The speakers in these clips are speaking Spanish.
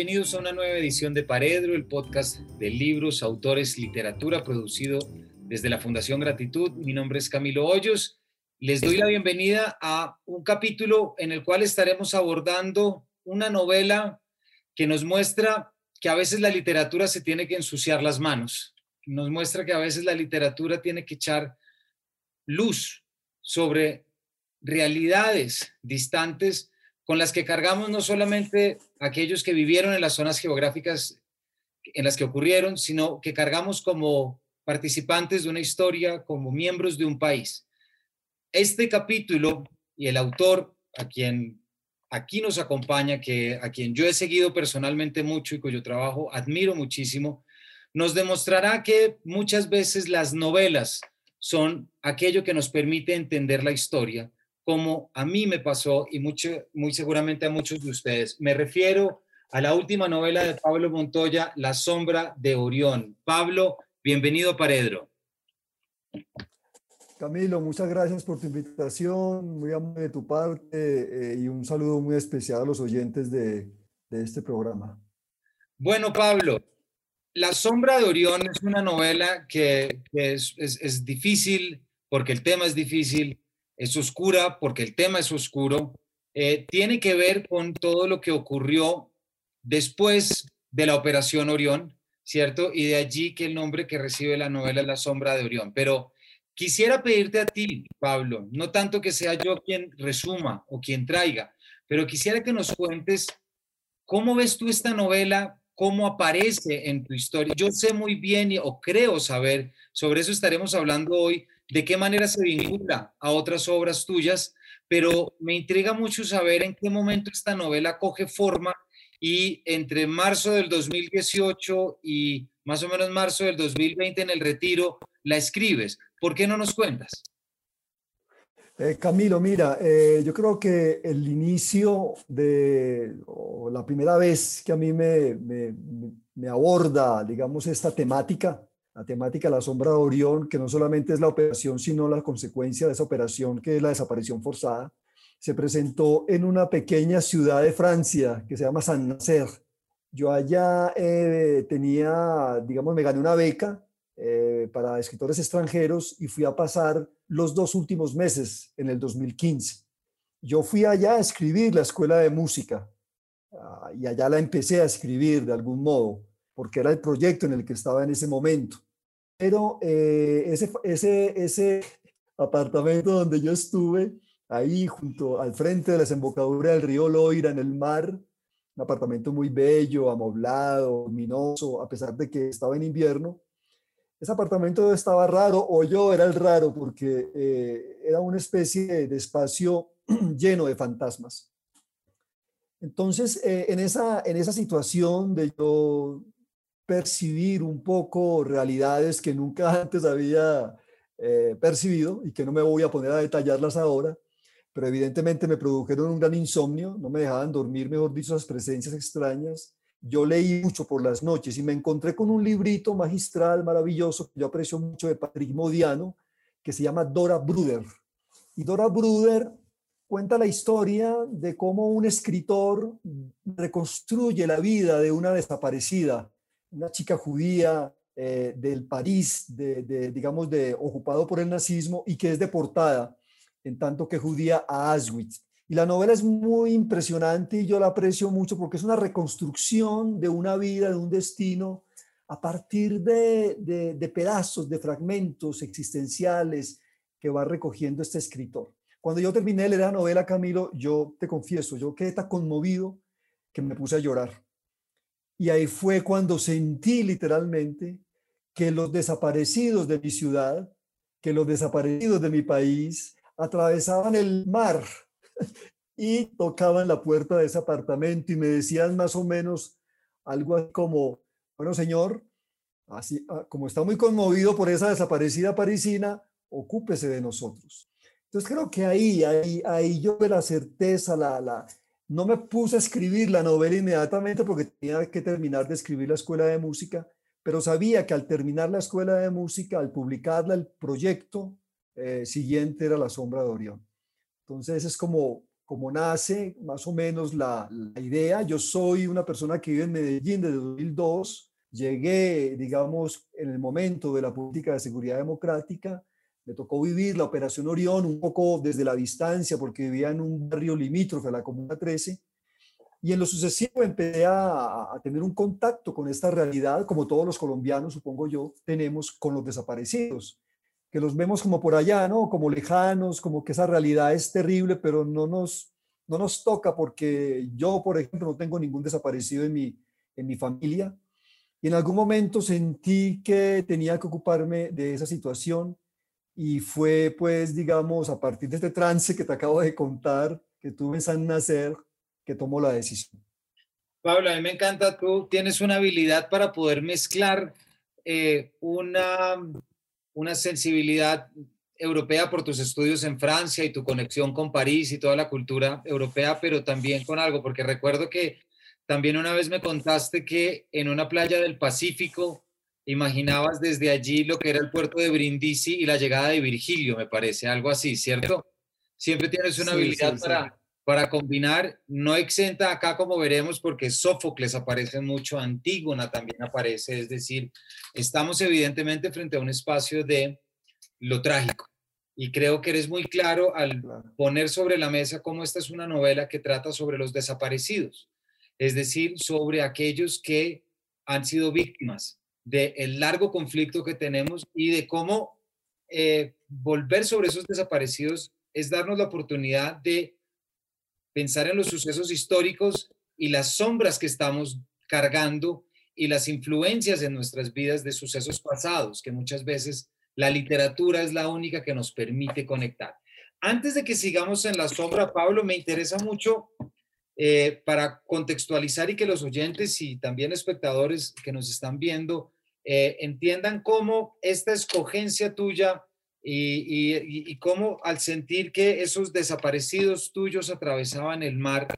bienvenidos a una nueva edición de Paredro, el podcast de libros, autores, literatura, producido desde la Fundación Gratitud. Mi nombre es Camilo Hoyos. Les doy la bienvenida a un capítulo en el cual estaremos abordando una novela que nos muestra que a veces la literatura se tiene que ensuciar las manos. Nos muestra que a veces la literatura tiene que echar luz sobre realidades distantes con las que cargamos no solamente aquellos que vivieron en las zonas geográficas en las que ocurrieron, sino que cargamos como participantes de una historia, como miembros de un país. Este capítulo y el autor a quien aquí nos acompaña, que a quien yo he seguido personalmente mucho y cuyo trabajo admiro muchísimo, nos demostrará que muchas veces las novelas son aquello que nos permite entender la historia, como a mí me pasó y mucho, muy seguramente a muchos de ustedes. Me refiero a la última novela de Pablo Montoya, La sombra de Orión. Pablo, bienvenido Paredro. Camilo, muchas gracias por tu invitación, muy amable de tu parte eh, y un saludo muy especial a los oyentes de, este programa. Bueno, Pablo, La sombra de Orión es una novela que, es, es difícil porque el tema es difícil, es oscura porque el tema es oscuro, eh, tiene que ver con todo lo que ocurrió después de la Operación Orión, ¿cierto? Y de allí que el nombre que recibe la novela es La sombra de Orión. Pero quisiera pedirte a ti, Pablo, no tanto que sea yo quien resuma o quien traiga, pero quisiera que nos cuentes cómo ves tú esta novela, cómo aparece en tu historia. Yo sé muy bien o creo saber, sobre eso estaremos hablando hoy, de qué manera se vincula a otras obras tuyas, pero me intriga mucho saber en qué momento esta novela coge forma y entre marzo del 2018 y más o menos marzo del 2020 en el retiro la escribes. ¿Por qué no nos cuentas? Eh, Camilo, mira, eh, yo creo que el inicio de, la primera vez que a mí me, me, me aborda, digamos, esta temática, la temática la sombra de Orión, que no solamente es la operación, sino la consecuencia de esa operación, que es la desaparición forzada, se presentó en una pequeña ciudad de Francia que se llama Saint-Nazaire. Yo allá eh, tenía, digamos, me gané una beca eh, para escritores extranjeros y fui a pasar los dos últimos meses en el 2015. Yo fui allá a escribir la escuela de música ah, y allá la empecé a escribir de algún modo porque era el proyecto en el que estaba en ese momento. Pero eh, ese, ese, ese apartamento donde yo estuve, ahí junto al frente de la desembocadura del río Loira en el mar, un apartamento muy bello, amoblado, luminoso, a pesar de que estaba en invierno, ese apartamento estaba raro, o yo era el raro, porque eh, era una especie de espacio lleno de fantasmas. Entonces, eh, en, esa, en esa situación de yo percibir un poco realidades que nunca antes había eh, percibido y que no me voy a poner a detallarlas ahora, pero evidentemente me produjeron un gran insomnio, no me dejaban dormir, mejor dicho, esas presencias extrañas. Yo leí mucho por las noches y me encontré con un librito magistral, maravilloso, que yo aprecio mucho de Patrick Modiano, que se llama Dora Bruder. Y Dora Bruder cuenta la historia de cómo un escritor reconstruye la vida de una desaparecida una chica judía eh, del París, de, digamos, de, ocupado por el nazismo y que es deportada, en tanto que judía, a Auschwitz. Y la novela es muy impresionante y yo la aprecio mucho porque es una reconstrucción de una vida, de un destino, a partir de, de pedazos, de fragmentos existenciales que va recogiendo este escritor. Cuando yo terminé de leer la novela, Camilo, yo te confieso, yo quedé tan conmovido que me puse a llorar. Y ahí fue cuando sentí literalmente que los desaparecidos de mi ciudad, que los desaparecidos de mi país atravesaban el mar y tocaban la puerta de ese apartamento y me decían más o menos algo como, bueno señor, así ah, como está muy conmovido por esa desaparecida parisina, ocúpese de nosotros. Entonces creo que ahí, ahí, ahí yo de la certeza, la, la, no me puse a escribir la novela inmediatamente porque tenía que terminar de escribir la escuela de música, pero sabía que al terminar la escuela de música, al publicarla, el proyecto eh, siguiente era La Sombra de Orión. Entonces es como, cómo nace más o menos la, la, idea. Yo soy una persona que vive en Medellín desde 2002. Llegué, digamos, en el momento de la política de seguridad democrática. Me tocó vivir la Operación Orión un poco desde la distancia porque vivía en un barrio limítrofe a la Comuna 13 y en lo sucesivo empecé a, a, tener un contacto con esta realidad, como todos los colombianos, supongo yo, tenemos con los desaparecidos, que los vemos como por allá, ¿no? Como lejanos, como que esa realidad es terrible, pero no nos, no nos toca porque yo, por ejemplo, no tengo ningún desaparecido en mi, en mi familia. Y en algún momento sentí que tenía que ocuparme de esa situación y fue, pues, digamos, a partir de este trance que te acabo de contar, que tuve en San Nacer, que tomó la decisión. Pablo, a mí me encanta, tú tienes una habilidad para poder mezclar eh, una, una sensibilidad europea por tus estudios en Francia y tu conexión con París y toda la cultura europea, pero también con algo, porque recuerdo que también una vez me contaste que en una playa del Pacífico imaginabas desde allí lo que era el puerto de Brindisi y la llegada de Virgilio, me parece, algo así, ¿cierto? Siempre tienes una habilidad sí, para para combinar, no exenta acá como veremos porque Sófocles aparece mucho, Antígona también aparece, es decir, estamos evidentemente frente a un espacio de lo trágico. Y creo que eres muy claro al poner sobre la mesa cómo esta es una novela que trata sobre los desaparecidos, es decir, sobre aquellos que han sido víctimas del largo conflicto que tenemos y de cómo eh, volver sobre esos desaparecidos es darnos la oportunidad de pensar en los sucesos históricos y las sombras que estamos cargando y las influencias en nuestras vidas de sucesos pasados, que muchas veces la literatura es la única que nos permite conectar. Antes de que sigamos en la sombra, Pablo, me interesa mucho eh, para contextualizar y que los oyentes y también espectadores que nos están viendo eh, entiendan cómo esta escogencia tuya y, cómo al sentir que esos desaparecidos tuyos atravesaban el mar,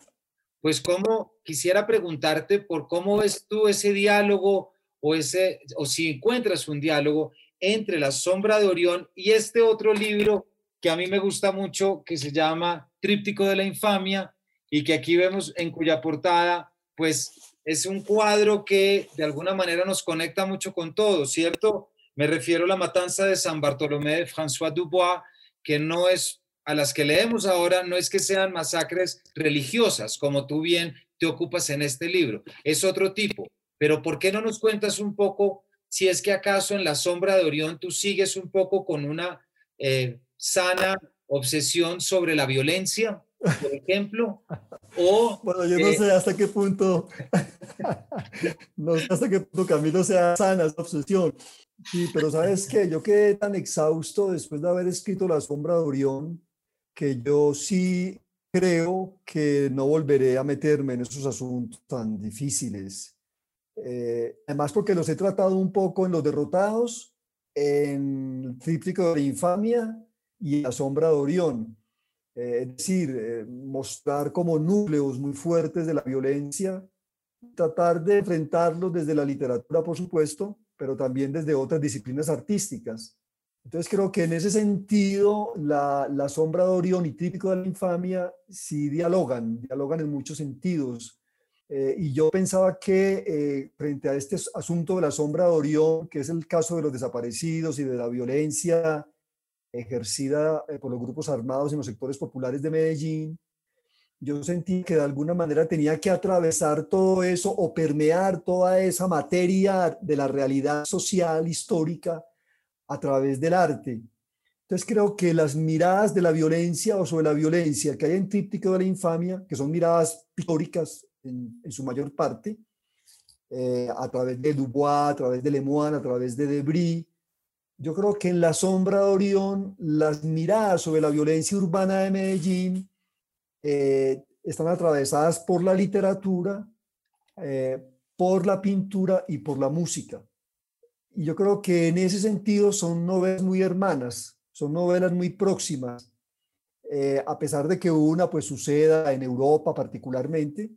pues cómo quisiera preguntarte por cómo ves tú ese diálogo o, ese, o si encuentras un diálogo entre La sombra de Orión y este otro libro que a mí me gusta mucho, que se llama Tríptico de la Infamia, y que aquí vemos en cuya portada, pues es un cuadro que de alguna manera nos conecta mucho con todo, ¿cierto? Me refiero a la matanza de San Bartolomé de François Dubois, que no es a las que leemos ahora, no es que sean masacres religiosas, como tú bien te ocupas en este libro, es otro tipo. Pero ¿por qué no nos cuentas un poco si es que acaso en la sombra de Orión tú sigues un poco con una eh, sana obsesión sobre la violencia, por ejemplo? O, bueno, yo no eh, sé hasta qué punto, no sé hasta qué punto Camilo sea sana esa obsesión. Sí, pero sabes que yo quedé tan exhausto después de haber escrito La sombra de Orión que yo sí creo que no volveré a meterme en esos asuntos tan difíciles. Eh, además porque los he tratado un poco en Los Derrotados, en el Tríptico de la Infamia y La sombra de Orión. Eh, es decir, eh, mostrar como núcleos muy fuertes de la violencia, tratar de enfrentarlos desde la literatura, por supuesto, pero también desde otras disciplinas artísticas. Entonces creo que en ese sentido la, la sombra de Orión y típico de la infamia sí dialogan, dialogan en muchos sentidos. Eh, y yo pensaba que eh, frente a este asunto de la sombra de Orión, que es el caso de los desaparecidos y de la violencia ejercida eh, por los grupos armados en los sectores populares de Medellín, yo sentí que de alguna manera tenía que atravesar todo eso o permear toda esa materia de la realidad social histórica a través del arte. Entonces creo que las miradas de la violencia o sobre la violencia que hay en Tríptico de la Infamia, que son miradas pictóricas en, su mayor parte, eh, a través de Dubois, a través de Lemoine, a través de Debris, yo creo que en La sombra de Orión, las miradas sobre la violencia urbana de Medellín, eh, están atravesadas por la literatura, eh, por la pintura y por la música. Y yo creo que en ese sentido son novelas muy hermanas, son novelas muy próximas, eh, a pesar de que una pues suceda en Europa particularmente,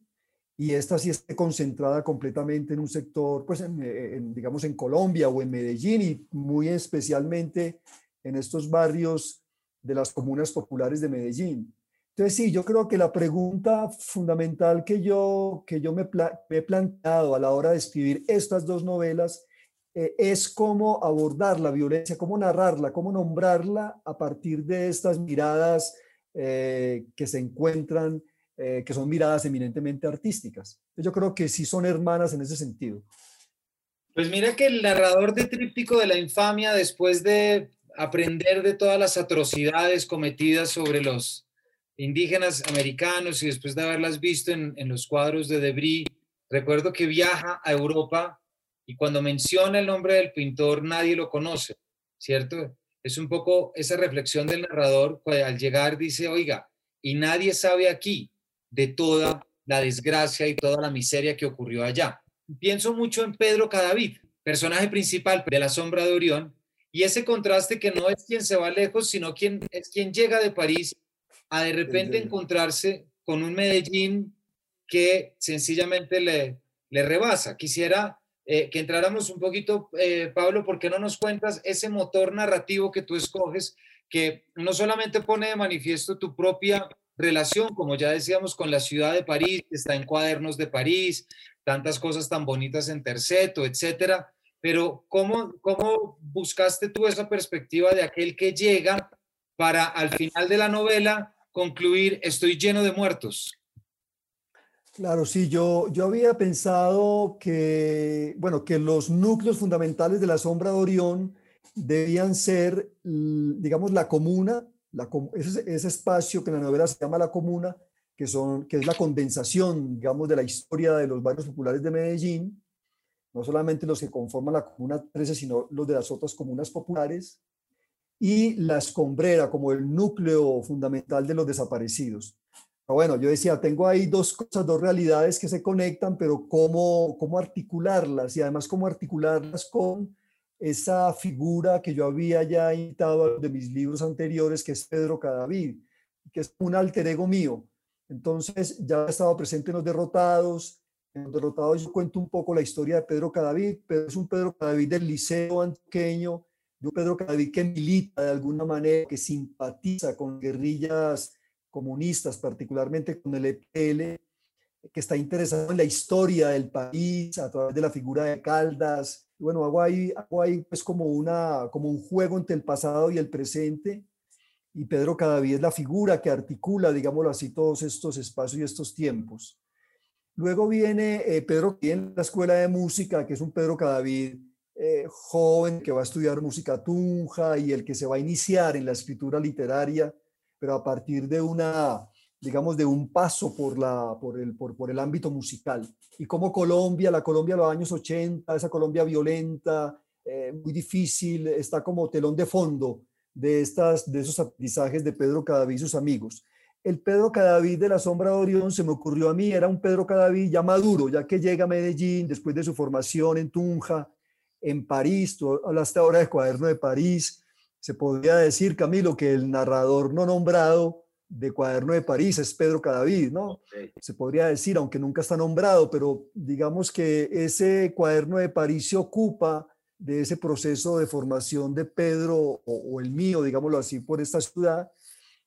y esta sí esté concentrada completamente en un sector, pues en, digamos en Colombia o en Medellín y muy especialmente en estos barrios de las comunas populares de Medellín. Entonces, sí, yo creo que la pregunta fundamental que yo, que yo me, he planteado a la hora de escribir estas dos novelas eh, es cómo abordar la violencia, cómo narrarla, cómo nombrarla a partir de estas miradas eh, que se encuentran, eh, que son miradas eminentemente artísticas. Yo creo que sí son hermanas en ese sentido. Pues mira que el narrador de Tríptico de la Infamia, después de aprender de todas las atrocidades cometidas sobre los indígenas americanos y después de haberlas visto en, los cuadros de Debris, recuerdo que viaja a Europa y cuando menciona el nombre del pintor nadie lo conoce, ¿cierto? Es un poco esa reflexión del narrador al llegar dice, oiga, y nadie sabe aquí de toda la desgracia y toda la miseria que ocurrió allá. Pienso mucho en Pedro Cadavid, personaje principal de La Sombra de Orión, y ese contraste que no es quien se va lejos, sino quien es quien llega de París a de repente encontrarse con un Medellín que sencillamente le, le rebasa. Quisiera eh, que entráramos un poquito, eh, Pablo, ¿por qué no nos cuentas ese motor narrativo que tú escoges, que no solamente pone de manifiesto tu propia relación, como ya decíamos, con la ciudad de París, está en Cuadernos de París, tantas cosas tan bonitas en Terceto, etcétera, pero ¿cómo, ¿cómo buscaste tú esa perspectiva de aquel que llega para al final de la novela concluir, estoy lleno de muertos. Claro, sí, yo, yo había pensado que, bueno, que los núcleos fundamentales de la sombra de Orión debían ser, digamos, la comuna, la, ese, espacio que en la novela se llama la comuna, que, son, que es la condensación, digamos, de la historia de los barrios populares de Medellín, no solamente los que conforman la comuna 13, sino los de las otras comunas populares, y la escombrera como el núcleo fundamental de los desaparecidos. Bueno, yo decía, tengo ahí dos cosas, dos realidades que se conectan, pero ¿cómo, cómo articularlas? Y además, ¿cómo articularlas con esa figura que yo había ya invitado de mis libros anteriores, que es Pedro Cadavid, que es un alter ego mío. Entonces, ya he estado presente en Los Derrotados. En Los Derrotados yo cuento un poco la historia de Pedro Cadavid, pero es un Pedro Cadavid del liceo antioqueño, yo Pedro Cadavid que milita de alguna manera, que simpatiza con guerrillas comunistas, particularmente con el EPL, que está interesado en la historia del país a través de la figura de Caldas. Bueno, hago ahí, hago como, una, como un juego entre el pasado y el presente. Y Pedro Cadavid es la figura que articula, digámoslo así, todos estos espacios y estos tiempos. Luego viene eh, Pedro en la escuela de música, que es un Pedro Cadavid eh, joven que va a estudiar música tunja y el que se va a iniciar en la escritura literaria, pero a partir de una, digamos, de un paso por, la, por, el, por, el ámbito musical. Y como Colombia, la Colombia de los años 80, esa Colombia violenta, eh, muy difícil, está como telón de fondo de, estas, de esos aprendizajes de Pedro Cadavid y sus amigos. El Pedro Cadavid de la Sombra de Orión se me ocurrió a mí, era un Pedro Cadavid ya maduro, ya que llega a Medellín después de su formación en Tunja, en París, tú hablaste ahora de Cuaderno de París, se podría decir, Camilo, que el narrador no nombrado de Cuaderno de París es Pedro Cadavid, ¿no? Se podría decir, aunque nunca está nombrado, pero digamos que ese Cuaderno de París se ocupa de ese proceso de formación de Pedro o, o el mío, digámoslo así, por esta ciudad.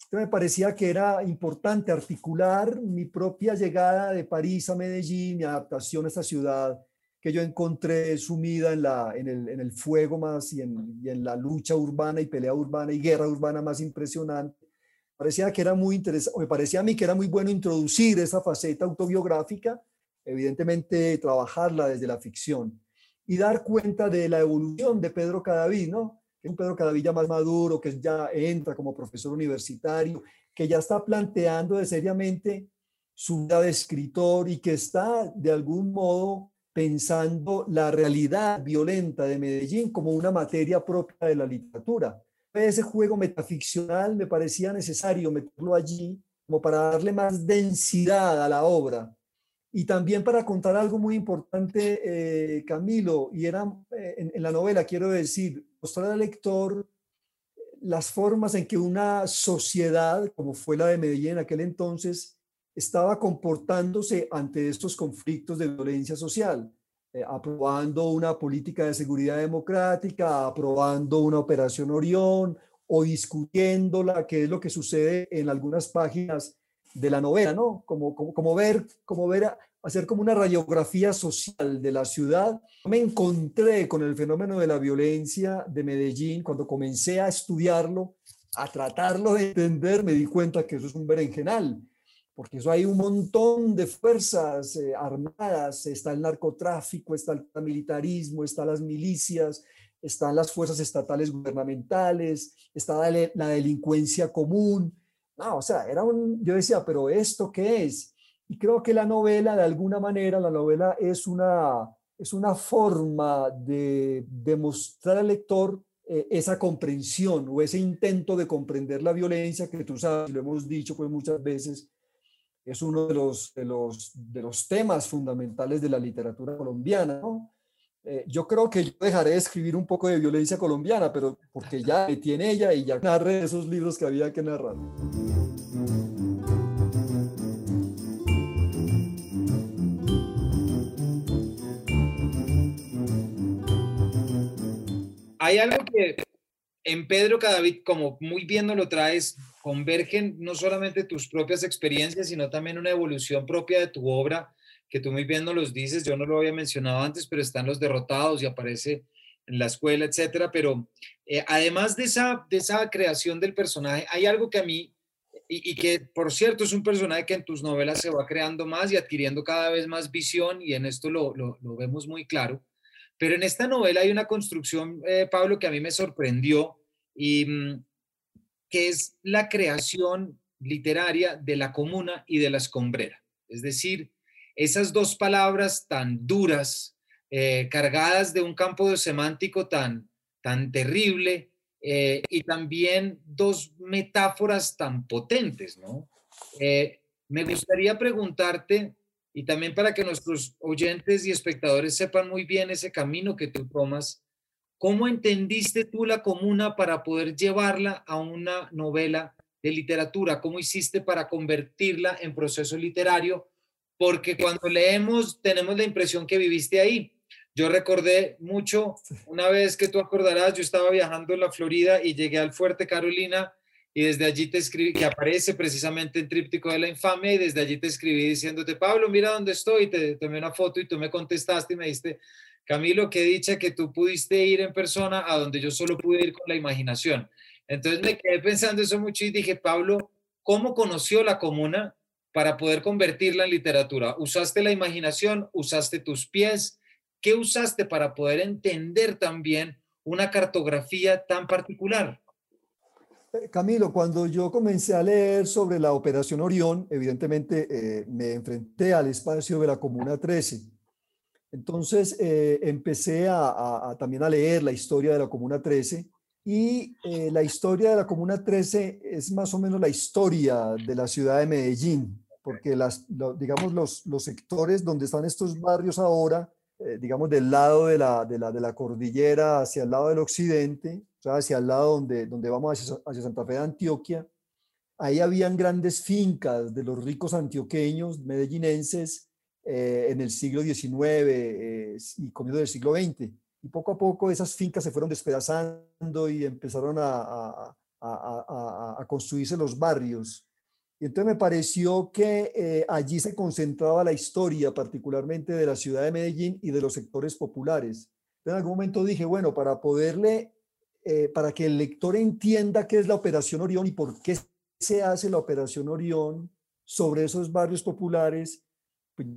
Entonces me parecía que era importante articular mi propia llegada de París a Medellín, mi adaptación a esta ciudad, que yo encontré sumida en, la, en, el, en el fuego más y en, y en, la lucha urbana y pelea urbana y guerra urbana más impresionante. Parecía que era muy interesante, me parecía a mí que era muy bueno introducir esa faceta autobiográfica, evidentemente trabajarla desde la ficción y dar cuenta de la evolución de Pedro Cadavid, ¿no? Un Pedro Cadavid ya más maduro, que ya entra como profesor universitario, que ya está planteando de seriamente su vida de escritor y que está de algún modo pensando la realidad violenta de Medellín como una materia propia de la literatura. Ese juego metaficcional me parecía necesario meterlo allí como para darle más densidad a la obra. Y también para contar algo muy importante, eh, Camilo, y era eh, en, en la novela, quiero decir, mostrar al lector las formas en que una sociedad, como fue la de Medellín en aquel entonces, estaba comportándose ante estos conflictos de violencia social, eh, aprobando una política de seguridad democrática, aprobando una operación Orión, o discutiéndola, que es lo que sucede en algunas páginas de la novela, ¿no? Como, como, ver, como ver, hacer como una radiografía social de la ciudad. Me encontré con el fenómeno de la violencia de Medellín cuando comencé a estudiarlo, a tratarlo de entender, me di cuenta que eso es un berenjenal, porque eso hay un montón de fuerzas eh, armadas, está el narcotráfico, está el militarismo, están las milicias, están las fuerzas estatales gubernamentales, está la, la delincuencia común. No, o sea, era un, yo decía, pero ¿esto qué es? Y creo que la novela, de alguna manera, la novela es una, es una forma de demostrar al lector eh, esa comprensión o ese intento de comprender la violencia que tú sabes, lo hemos dicho pues muchas veces, es uno de los, de los, de los temas fundamentales de la literatura colombiana. ¿no? Eh, yo creo que dejaré de escribir un poco de violencia colombiana, pero porque ya tiene ella y ya narré esos libros que había que narrar. hay algo que en Pedro Cadavid, como muy bien nos lo traes, convergen no solamente tus propias experiencias, sino también una evolución propia de tu obra, que tú muy bien nos los dices, yo no lo había mencionado antes, pero están los derrotados y aparece en la escuela, etcétera, pero eh, además de esa, de esa creación del personaje, hay algo que a mí, y, que por cierto es un personaje que en tus novelas se va creando más y adquiriendo cada vez más visión, y en esto lo, lo, vemos muy claro, pero en esta novela hay una construcción, eh, Pablo, que a mí me sorprendió y mm, que es la creación literaria de la comuna y de la escombrera. Es decir, esas dos palabras tan duras, eh, cargadas de un campo semántico tan, tan terrible eh, y también dos metáforas tan potentes, ¿no? me gustaría preguntarte y también para que nuestros oyentes y espectadores sepan muy bien ese camino que tú tomas, ¿cómo entendiste tú la comuna para poder llevarla a una novela de literatura? ¿Cómo hiciste para convertirla en proceso literario? Porque cuando leemos tenemos la impresión que viviste ahí. Yo recordé mucho, una vez que tú acordarás, yo estaba viajando en la Florida y llegué al Fuerte Carolina y desde allí te escribí, que aparece precisamente en Tríptico de la Infamia, y desde allí te escribí diciéndote, Pablo, mira dónde estoy, te tomé una foto y tú me contestaste y me diste, Camilo, qué dicha que tú pudiste ir en persona a donde yo solo pude ir con la imaginación. Entonces me quedé pensando eso mucho y dije, Pablo, ¿cómo conoció la comuna para poder convertirla en literatura? ¿Usaste la imaginación? ¿Usaste tus pies? ¿Qué usaste para poder entender también una cartografía tan particular? Eh, Camilo, cuando yo comencé a leer sobre la Operación Orión, evidentemente eh, me enfrenté al espacio de la Comuna 13. Entonces eh, empecé a, también a leer la historia de la Comuna 13 y la historia de la Comuna 13 es más o menos la historia de la ciudad de Medellín, porque las, digamos los, los sectores donde están estos barrios ahora, digamos del lado de la, de, la, de la cordillera hacia el lado del occidente, o sea, hacia el lado donde, donde vamos hacia, hacia Santa Fe de Antioquia, ahí habían grandes fincas de los ricos antioqueños, medellinenses, eh, en el siglo XIX eh, y comienzo del siglo XX. Y poco a poco esas fincas se fueron despedazando y empezaron a, a, a, construirse los barrios. Y entonces me pareció que eh, allí se concentraba la historia, particularmente de la ciudad de Medellín y de los sectores populares. en algún momento dije, bueno, para poderle eh, para que el lector entienda qué es la Operación Orión y por qué se hace la Operación Orión sobre esos barrios populares,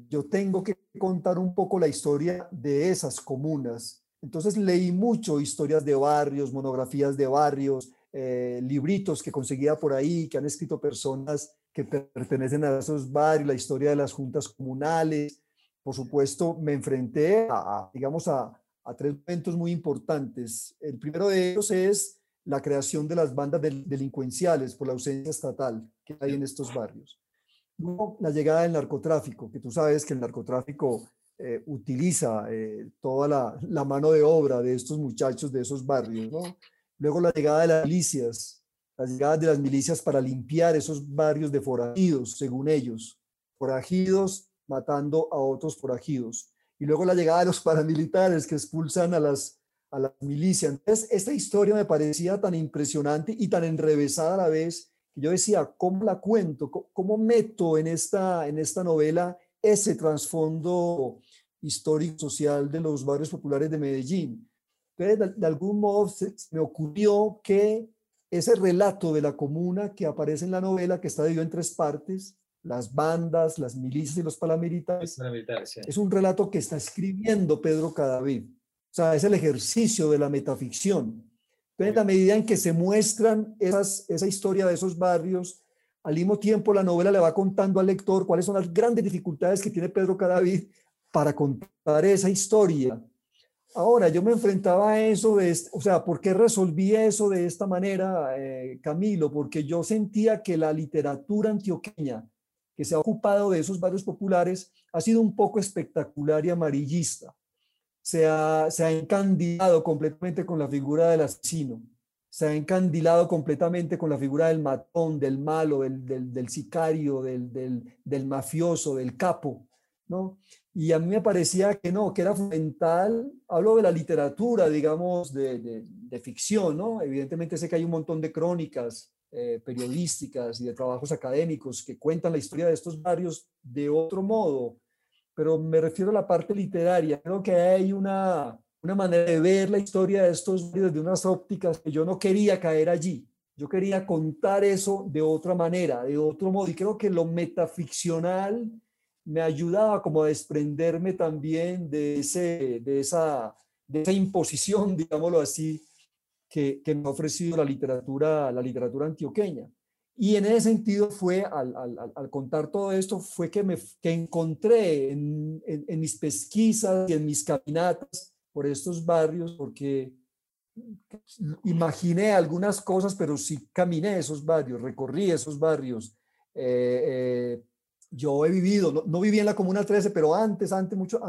yo tengo que contar un poco la historia de esas comunas. Entonces leí mucho historias de barrios, monografías de barrios, eh, libritos que conseguía por ahí, que han escrito personas que pertenecen a esos barrios, la historia de las juntas comunales. Por supuesto, me enfrenté a digamos, a, a tres momentos muy importantes. El primero de ellos es la creación de las bandas delincuenciales por la ausencia estatal que hay en estos barrios. La llegada del narcotráfico, que tú sabes que el narcotráfico eh, utiliza eh, toda la, mano de obra de estos muchachos de esos barrios. Luego, la llegada de las milicias, la llegada de las milicias para limpiar esos barrios de forajidos, según ellos, forajidos matando a otros forajidos y luego la llegada de los paramilitares que expulsan a las, a la milicia. Entonces, esta historia me parecía tan impresionante y tan enrevesada a la vez que yo decía, ¿cómo la cuento? ¿Cómo, meto en esta, en esta novela ese trasfondo histórico social de los barrios populares de Medellín? Entonces, de, algún modo me ocurrió que ese relato de la comuna que aparece en la novela, que está dividido en tres partes, las bandas, las milicias y los paramilitares, es un relato que está escribiendo Pedro Cadavid. O sea, es el ejercicio de la metaficción. Entonces, a medida en que se muestran esas, esa historia de esos barrios, al mismo tiempo la novela le va contando al lector cuáles son las grandes dificultades que tiene Pedro Cadavid para contar esa historia. Ahora, yo me enfrentaba a eso, de, o sea, ¿por qué resolví eso de esta manera, eh, Camilo? Porque yo sentía que la literatura antioqueña que se ha ocupado de esos barrios populares ha sido un poco espectacular y amarillista se ha, se ha encandilado completamente con la figura del asesino, se ha encandilado completamente con la figura del matón, del malo, del, del, del sicario, del, del, mafioso, del capo, ¿no? Y a mí me parecía que no, que era fundamental, hablo de la literatura, digamos, de, de, de ficción, ¿no? Evidentemente sé que hay un montón de crónicas eh, periodísticas y de trabajos académicos que cuentan la historia de estos barrios de otro modo, pero me refiero a la parte literaria. Creo que hay una, una manera de ver la historia de estos desde unas ópticas que yo no quería caer allí. Yo quería contar eso de otra manera, de otro modo. Y creo que lo metaficcional me ayudaba como a desprenderme también de, ese, de, esa, de esa imposición, digámoslo así, que, que me ha ofrecido la literatura, la literatura antioqueña. Y en ese sentido fue, al, al, al contar todo esto, fue que, me, que encontré en, en, mis pesquisas y en mis caminatas por estos barrios, porque imaginé algunas cosas, pero sí caminé esos barrios, recorrí esos barrios. Eh, eh, yo he vivido, no, no, viví en la Comuna 13, pero antes, antes, muchos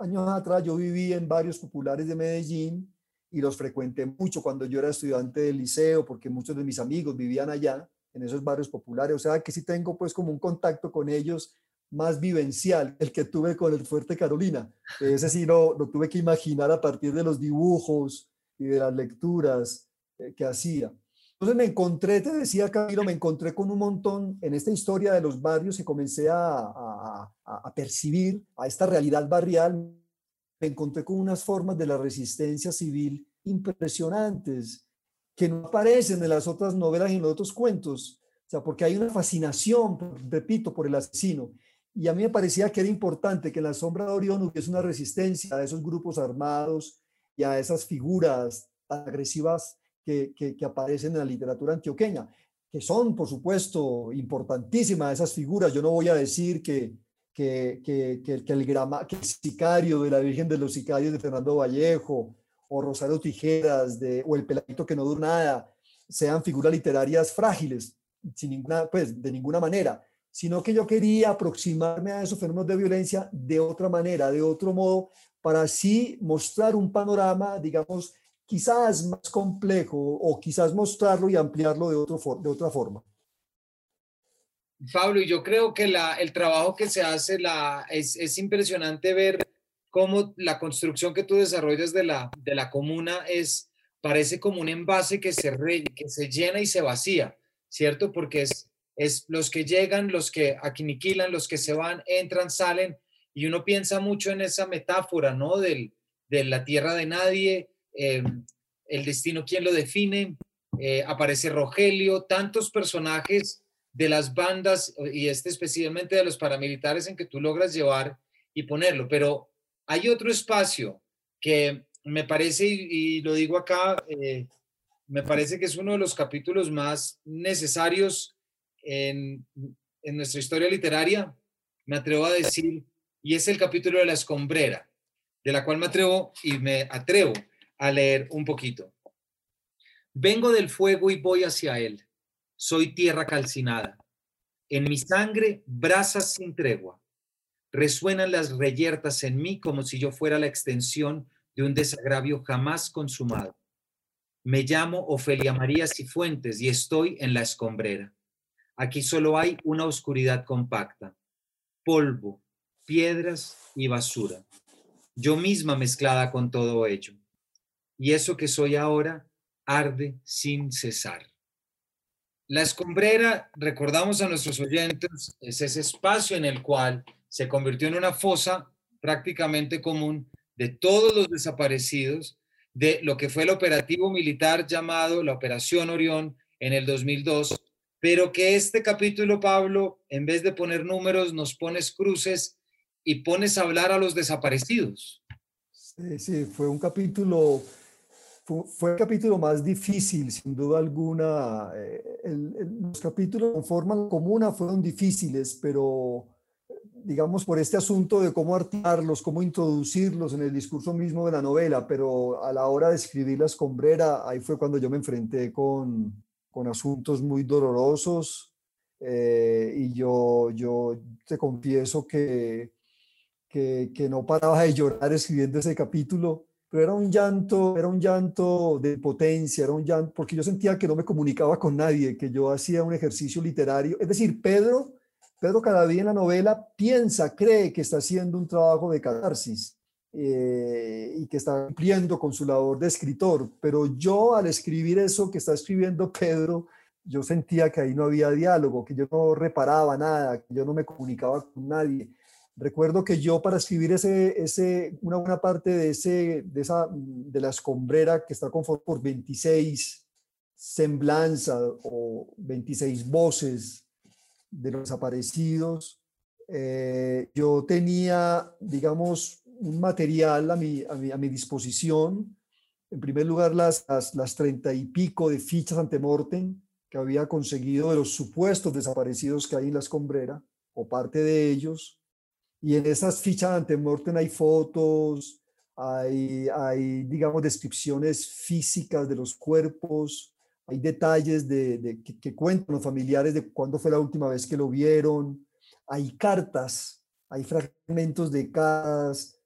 años atrás, yo viví en barrios populares de Medellín y los frecuenté mucho cuando yo era estudiante del liceo, porque muchos de mis amigos vivían allá en esos barrios populares. O sea que sí tengo pues como un contacto con ellos más vivencial, el que tuve con el Fuerte Carolina. Ese sí lo, lo tuve que imaginar a partir de los dibujos y de las lecturas eh, que hacía. Entonces me encontré, te decía Camilo, me encontré con un montón en esta historia de los barrios y comencé a, a percibir a esta realidad barrial. Me encontré con unas formas de la resistencia civil impresionantes que no aparecen en las otras novelas y en los otros cuentos. O sea, porque hay una fascinación, repito, por el asesino. Y a mí me parecía que era importante que en la sombra de Orión hubiese una resistencia a esos grupos armados y a esas figuras agresivas que, que, aparecen en la literatura antioqueña, que son, por supuesto, importantísimas esas figuras. Yo no voy a decir que, que, que, que, el, grama, que el sicario de la Virgen de los Sicarios de Fernando Vallejo o Rosario Tijeras de, o El Peladito que no dura nada sean figuras literarias frágiles, sin ninguna, pues, de ninguna manera, sino que yo quería aproximarme a esos fenómenos de violencia de otra manera, de otro modo, para así mostrar un panorama, digamos, quizás más complejo o quizás mostrarlo y ampliarlo de, otro, de otra forma. Pablo, y yo creo que el trabajo que se hace es impresionante ver cómo la construcción que tú desarrollas de la, de la comuna es, parece como un envase que se, se llena y se vacía, ¿cierto? Porque es, es los que llegan, los que aniquilan, los que se van, entran, salen, y uno piensa mucho en esa metáfora, ¿no? Del, de la tierra de nadie, eh, el destino, ¿quién lo define? Eh, aparece Rogelio, tantos personajes de las bandas y este especialmente de los paramilitares en que tú logras llevar y ponerlo, pero hay otro espacio que me parece, y, lo digo acá, eh, me parece que es uno de los capítulos más necesarios en, en nuestra historia literaria, me atrevo a decir, y es el capítulo de la escombrera, de la cual me atrevo y me atrevo a leer un poquito. Vengo del fuego y voy hacia él. Soy tierra calcinada. En mi sangre, brasas sin tregua. Resuenan las reyertas en mí como si yo fuera la extensión de un desagravio jamás consumado. Me llamo Ofelia María Cifuentes y estoy en la escombrera. Aquí solo hay una oscuridad compacta, polvo, piedras y basura. Yo misma mezclada con todo ello. y eso que soy ahora arde sin cesar. La escombrera, recordamos a nuestros oyentes, es ese espacio en el cual se convirtió en una fosa prácticamente común de todos los desaparecidos de lo que fue el operativo militar llamado la Operación Orión en el 2002, pero que este capítulo, Pablo, en vez de poner números, nos pones cruces y pones a hablar a los desaparecidos. Sí, sí, fue un capítulo, fue, el capítulo más difícil, sin duda alguna. Eh, los capítulos con forma comuna fueron difíciles, pero digamos, por este asunto de cómo articularlos, cómo introducirlos en el discurso mismo de la novela, pero a la hora de escribir La escombrera, ahí fue cuando yo me enfrenté con, con asuntos muy dolorosos eh, y yo, yo te confieso que, que, que, no paraba de llorar escribiendo ese capítulo, pero era un llanto, era un llanto de potencia, era un llanto, porque yo sentía que no me comunicaba con nadie, que yo hacía un ejercicio literario, es decir, Pedro Pedro cada día en la novela piensa, cree que está haciendo un trabajo de catarsis eh, y que está cumpliendo con su labor de escritor, pero yo al escribir eso que está escribiendo Pedro, yo sentía que ahí no había diálogo, que yo no reparaba nada, que yo no me comunicaba con nadie. Recuerdo que yo para escribir ese, ese, una buena parte de, ese, de, esa, de la escombrera que está conformada por 26 semblanzas o 26 voces, de los desaparecidos. Eh, yo tenía, digamos, un material a mi, a mi, a mi disposición. En primer lugar, las, las, treinta y pico de fichas ante mortem que había conseguido de los supuestos desaparecidos que hay en la escombrera, o parte de ellos. Y en esas fichas ante mortem hay fotos, hay, hay, digamos, descripciones físicas de los cuerpos, hay detalles de, que, cuentan los familiares de cuándo fue la última vez que lo vieron, hay cartas, hay fragmentos de cartas,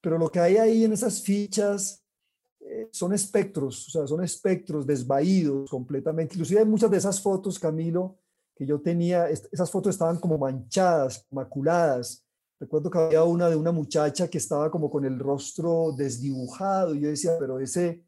pero lo que hay ahí en esas fichas eh, son espectros, o sea, son espectros desvaídos completamente. Inclusive hay muchas de esas fotos, Camilo, que yo tenía, esas fotos estaban como manchadas, maculadas. Recuerdo que había una de una muchacha que estaba como con el rostro desdibujado y yo decía, pero ese,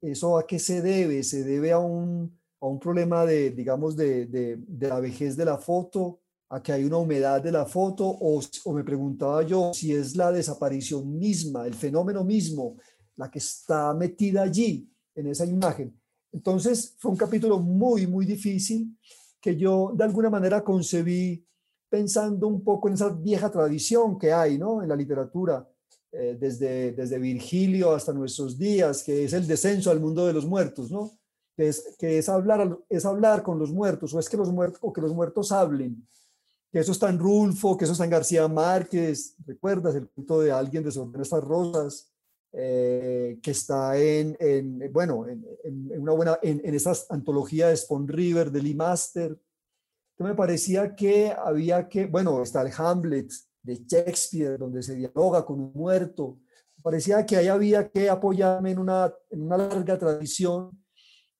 ¿Eso a qué se debe? ¿Se debe a un, a un problema de, digamos, de, de, de, la vejez de la foto? ¿A que hay una humedad de la foto? O, o me preguntaba yo si es la desaparición misma, el fenómeno mismo, la que está metida allí, en esa imagen. Entonces fue un capítulo muy, muy difícil que yo de alguna manera concebí pensando un poco en esa vieja tradición que hay ¿no? en la literatura eh, desde, desde Virgilio hasta nuestros días, que es el descenso al mundo de los muertos, ¿no? Que es, que es, hablar, es hablar con los muertos, o es que los muertos, o que los muertos hablen. Que eso está en Rulfo, que eso está en García Márquez, ¿recuerdas el punto de alguien de estas rosas? Eh, que está en, en bueno, en, en, una buena, en, en esa de Spawn River, de Lee Master. Entonces me parecía que había que, bueno, está el Hamlet, de Shakespeare, donde se dialoga con un muerto. Parecía que ahí había que apoyarme en una, en una larga tradición,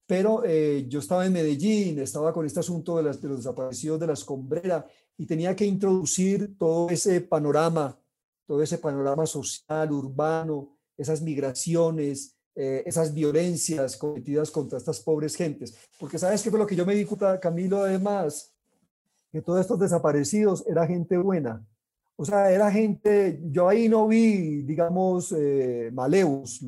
pero eh, yo estaba en Medellín, estaba con este asunto de, las, de los desaparecidos de la escombrera y tenía que introducir todo ese panorama, todo ese panorama social, urbano, esas migraciones, eh, esas violencias cometidas contra estas pobres gentes. Porque sabes qué fue lo que yo me di cuenta, Camilo, además, que todos estos desaparecidos era gente buena, o sea, era gente, yo ahí no vi, digamos, eh, maleus,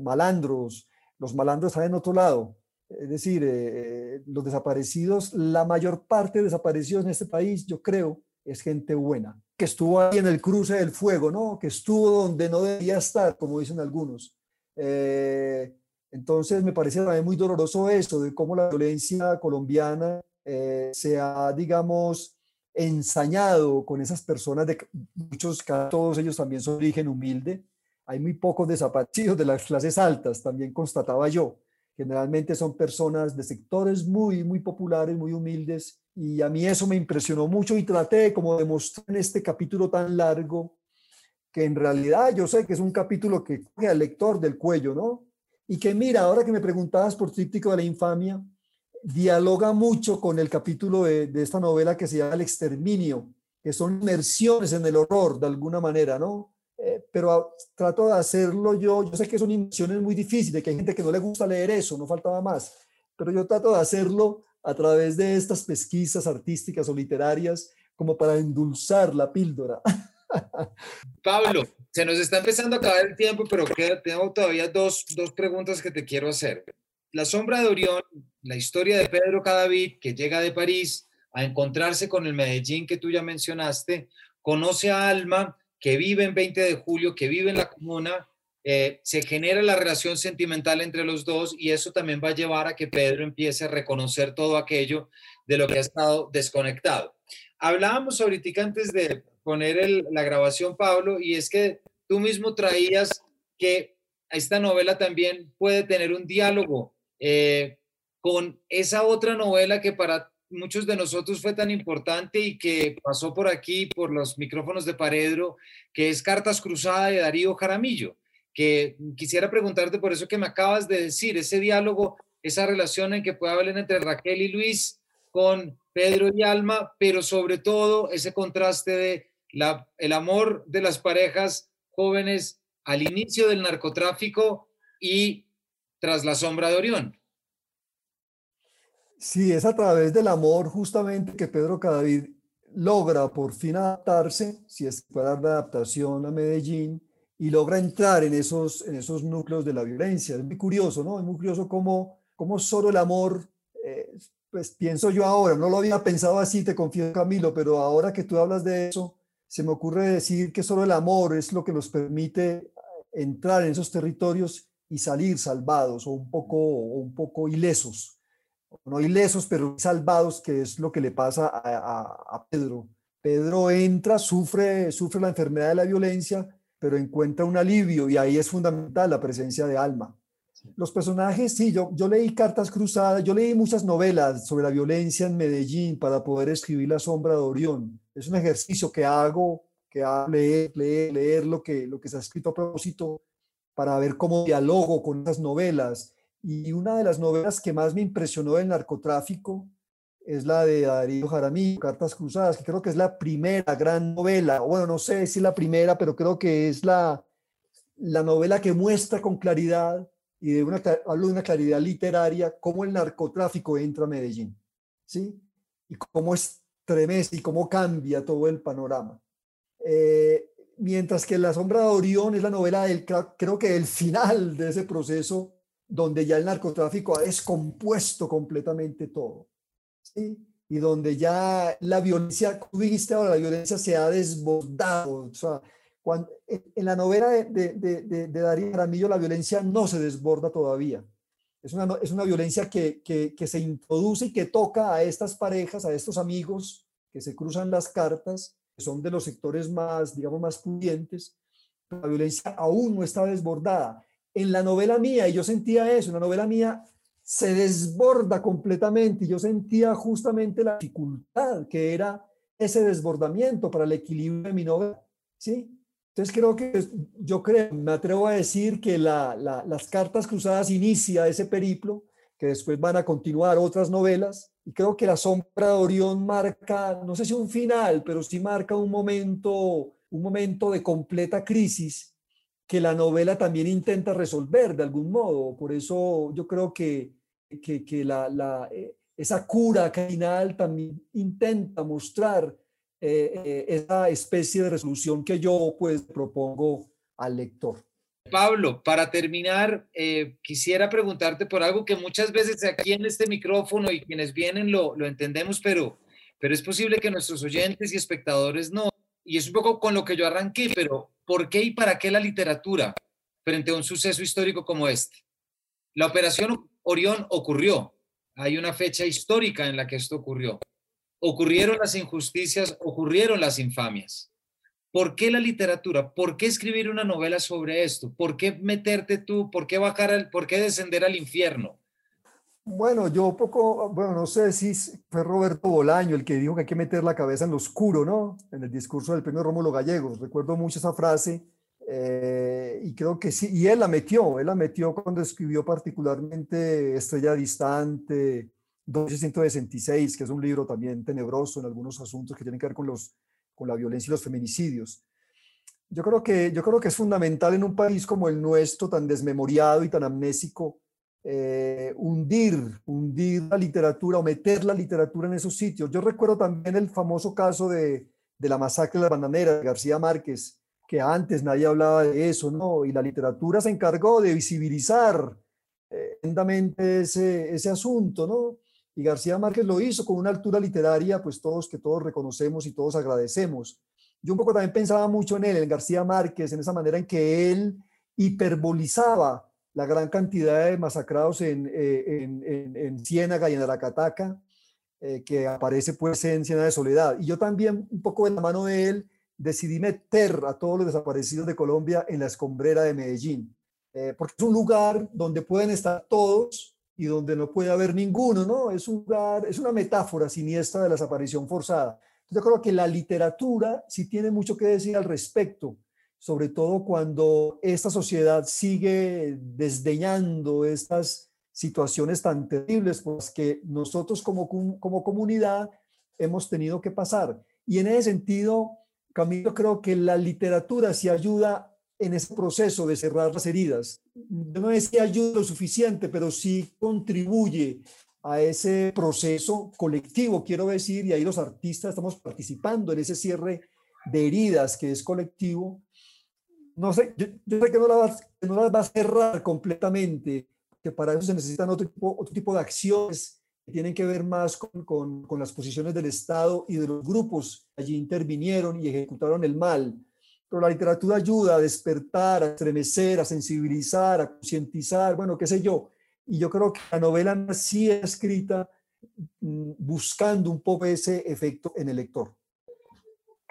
malandros, los malandros están en otro lado. Es decir, eh, los desaparecidos, la mayor parte de desaparecidos en este país, yo creo, es gente buena, que estuvo ahí en el cruce del fuego, ¿no? Que estuvo donde no debía estar, como dicen algunos. Eh, entonces, me parece también muy doloroso eso, de cómo la violencia colombiana se ha, digamos, ensañado con esas personas, de muchos, todos ellos también son origen humilde. Hay muy pocos desaparecidos de las clases altas, también constataba yo. Generalmente son personas de sectores muy, muy populares, muy humildes. Y a mí eso me impresionó mucho y traté como de mostrar en este capítulo tan largo que en realidad yo sé que es un capítulo que coge al lector del cuello, ¿no? Y que mira, ahora que me preguntabas por Tríptico de la Infamia, dialoga mucho con el capítulo de, esta novela que se llama El exterminio, que son inmersiones en el horror de alguna manera, ¿no? eh, pero trato de hacerlo yo. Yo sé que son inversiones muy difíciles, que hay gente que no le gusta leer eso, no faltaba más, pero yo trato de hacerlo a través de estas pesquisas artísticas o literarias como para endulzar la píldora. Pablo, se nos está empezando a acabar el tiempo, pero tengo todavía dos, dos preguntas que te quiero hacer. La sombra de Orión, la historia de Pedro Cadavid, que llega de París a encontrarse con el Medellín que tú ya mencionaste, conoce a Alma, que vive en 20 de julio, que vive en la comuna, eh, se genera la relación sentimental entre los dos y eso también va a llevar a que Pedro empiece a reconocer todo aquello de lo que ha estado desconectado. Hablábamos ahorita antes de poner la grabación, Pablo, y es que tú mismo traías que esta novela también puede tener un diálogo eh, con esa otra novela que para muchos de nosotros fue tan importante y que pasó por aquí, por los micrófonos de Paredro, que es Cartas Cruzadas de Darío Jaramillo, que quisiera preguntarte por eso que me acabas de decir, ese diálogo, esa relación en que puede haber entre Raquel y Luis con Pedro y Alma, pero sobre todo ese contraste de el amor de las parejas jóvenes al inicio del narcotráfico y tras la sombra de Orión. Sí, es a través del amor justamente que Pedro Cadavid logra por fin adaptarse, si es dar la adaptación a Medellín, y logra entrar en esos, en esos núcleos de la violencia. Es muy curioso, ¿no? Es muy curioso cómo, cómo solo el amor, eh, pues pienso yo ahora, no lo había pensado así, te confío Camilo, pero ahora que tú hablas de eso, se me ocurre decir que solo el amor es lo que nos permite entrar en esos territorios y salir salvados o un poco, o un poco ilesos no ilesos, pero salvados, que es lo que le pasa a, Pedro. Pedro entra, sufre, sufre la enfermedad de la violencia, pero encuentra un alivio y ahí es fundamental la presencia de alma. Los personajes, sí, yo, yo leí cartas cruzadas, yo leí muchas novelas sobre la violencia en Medellín para poder escribir La sombra de Orión. Es un ejercicio que hago, que hago leer, leer, leer lo que, lo que se ha escrito a propósito para ver cómo dialogo con esas novelas y una de las novelas que más me impresionó del narcotráfico es la de Darío Jaramillo, Cartas Cruzadas, que creo que es la primera gran novela, bueno, no sé si es la primera, pero creo que es la, la novela que muestra con claridad y de una, hablo de una claridad literaria cómo el narcotráfico entra a Medellín, ¿sí? Y cómo estremece y cómo cambia todo el panorama. Eh, mientras que La sombra de Orión es la novela del, creo que el final de ese proceso donde ya el narcotráfico ha descompuesto completamente todo. Y donde ya la violencia, tú dijiste ahora, la violencia se ha desbordado. En la novela de, de, de, de Darío Jaramillo la violencia no se desborda todavía. Es una, es una violencia que, que, que se introduce y que toca a estas parejas, a estos amigos que se cruzan las cartas, que son de los sectores más, digamos, más pudientes. La violencia aún no está desbordada en la novela mía, y yo sentía eso, en la novela mía se desborda completamente y yo sentía justamente la dificultad que era ese desbordamiento para el equilibrio de mi novela, ¿sí? Entonces creo que yo creo, me atrevo a decir que las cartas cruzadas inicia ese periplo, que después van a continuar otras novelas, y creo que La sombra de Orión marca, no sé si un final, pero sí marca un momento, un momento de completa crisis que la novela también intenta resolver de algún modo. Por eso yo creo que, que, la, la, eh, esa cura final también intenta mostrar eh, eh, esa especie de resolución que yo pues propongo al lector. Pablo, para terminar, quisiera preguntarte por algo que muchas veces aquí en este micrófono y quienes vienen lo, lo entendemos, pero, pero es posible que nuestros oyentes y espectadores no y es un poco con lo que yo arranqué, pero ¿por qué y para qué la literatura frente a un suceso histórico como este? La operación Orión ocurrió, hay una fecha histórica en la que esto ocurrió. Ocurrieron las injusticias, ocurrieron las infamias. ¿Por qué la literatura? ¿Por qué escribir una novela sobre esto? ¿Por qué meterte tú? ¿Por qué bajar al, por qué descender al infierno? Bueno, yo poco, bueno, no sé si fue Roberto Bolaño el que dijo que hay que meter la cabeza en lo oscuro, ¿no? En el discurso del premio Rómulo Gallegos. Recuerdo mucho esa frase eh, y creo que sí, y él la metió, él la metió cuando escribió particularmente Estrella Distante, 1266, que es un libro también tenebroso en algunos asuntos que tienen que ver con, los, con la violencia y los feminicidios. Yo creo, que, yo creo que es fundamental en un país como el nuestro, tan desmemoriado y tan amnésico, eh, hundir, hundir la literatura o meter la literatura en esos sitios. Yo recuerdo también el famoso caso de, de la masacre de las bananeras de García Márquez, que antes nadie hablaba de eso, ¿no? Y la literatura se encargó de visibilizar eh, ese, ese asunto, ¿no? Y García Márquez lo hizo con una altura literaria, pues todos que todos reconocemos y todos agradecemos. Yo un poco también pensaba mucho en él, en García Márquez, en esa manera en que él hiperbolizaba la gran cantidad de masacrados en, eh, en, en, Ciénaga y en Aracataca, eh, que aparece pues en Ciénaga de Soledad. Y yo también, un poco de la mano de él, decidí meter a todos los desaparecidos de Colombia en la escombrera de Medellín, eh, porque es un lugar donde pueden estar todos y donde no puede haber ninguno, ¿no? Es un lugar, es una metáfora siniestra de la desaparición forzada. Yo creo que la literatura sí tiene mucho que decir al respecto, sobre todo cuando esta sociedad sigue desdeñando estas situaciones tan terribles pues que nosotros como, como comunidad hemos tenido que pasar. Y en ese sentido, Camilo, creo que la literatura sí ayuda en ese proceso de cerrar las heridas. No decía ayuda lo suficiente, pero sí contribuye a ese proceso colectivo, quiero decir, y ahí los artistas estamos participando en ese cierre de heridas que es colectivo. No sé, yo, sé que no las no va a cerrar completamente, que para eso se necesitan otro tipo, otro tipo de acciones que tienen que ver más con, con, con las posiciones del Estado y de los grupos allí intervinieron y ejecutaron el mal. Pero la literatura ayuda a despertar, a estremecer, a sensibilizar, a concientizar, bueno, qué sé yo. Y yo creo que la novela sí es escrita mm, buscando un poco ese efecto en el lector.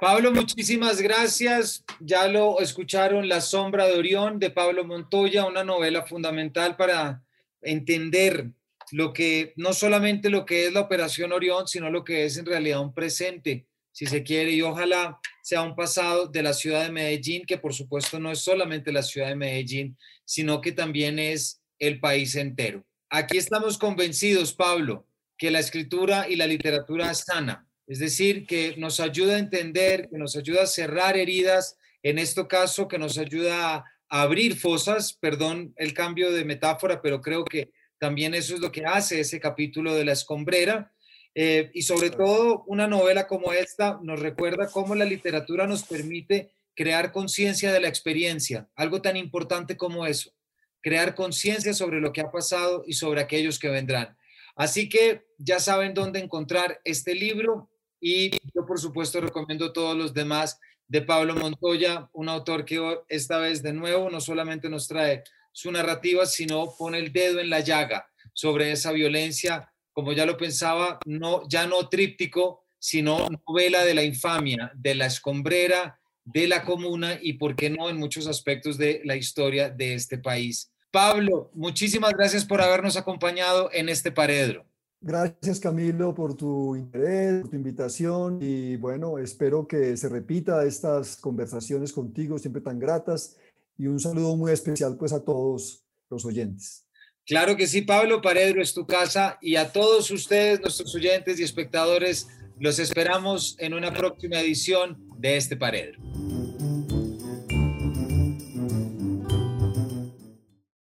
Pablo, muchísimas gracias. Ya lo escucharon, La sombra de Orión de Pablo Montoya, una novela fundamental para entender lo que, no solamente lo que es la Operación Orión, sino lo que es en realidad un presente, si se quiere, y ojalá sea un pasado de la ciudad de Medellín, que por supuesto no es solamente la ciudad de Medellín, sino que también es el país entero. Aquí estamos convencidos, Pablo, que la escritura y la literatura sana, es decir, que nos ayuda a entender, que nos ayuda a cerrar heridas, en este caso, que nos ayuda a abrir fosas, perdón el cambio de metáfora, pero creo que también eso es lo que hace ese capítulo de la escombrera. Eh, y sobre todo, una novela como esta nos recuerda cómo la literatura nos permite crear conciencia de la experiencia, algo tan importante como eso, crear conciencia sobre lo que ha pasado y sobre aquellos que vendrán. Así que ya saben dónde encontrar este libro y yo por supuesto recomiendo todos los demás de Pablo Montoya, un autor que esta vez de nuevo no solamente nos trae su narrativa, sino pone el dedo en la llaga sobre esa violencia, como ya lo pensaba, no, ya no tríptico, sino novela de la infamia, de la escombrera, de la comuna y, por qué no, en muchos aspectos de la historia de este país. Pablo, muchísimas gracias por habernos acompañado en este paredro. Gracias Camilo por tu interés, por tu invitación y bueno, espero que se repita estas conversaciones contigo, siempre tan gratas y un saludo muy especial pues a todos los oyentes. Claro que sí, Pablo Paredro es tu casa y a todos ustedes, nuestros oyentes y espectadores, los esperamos en una próxima edición de este Paredro.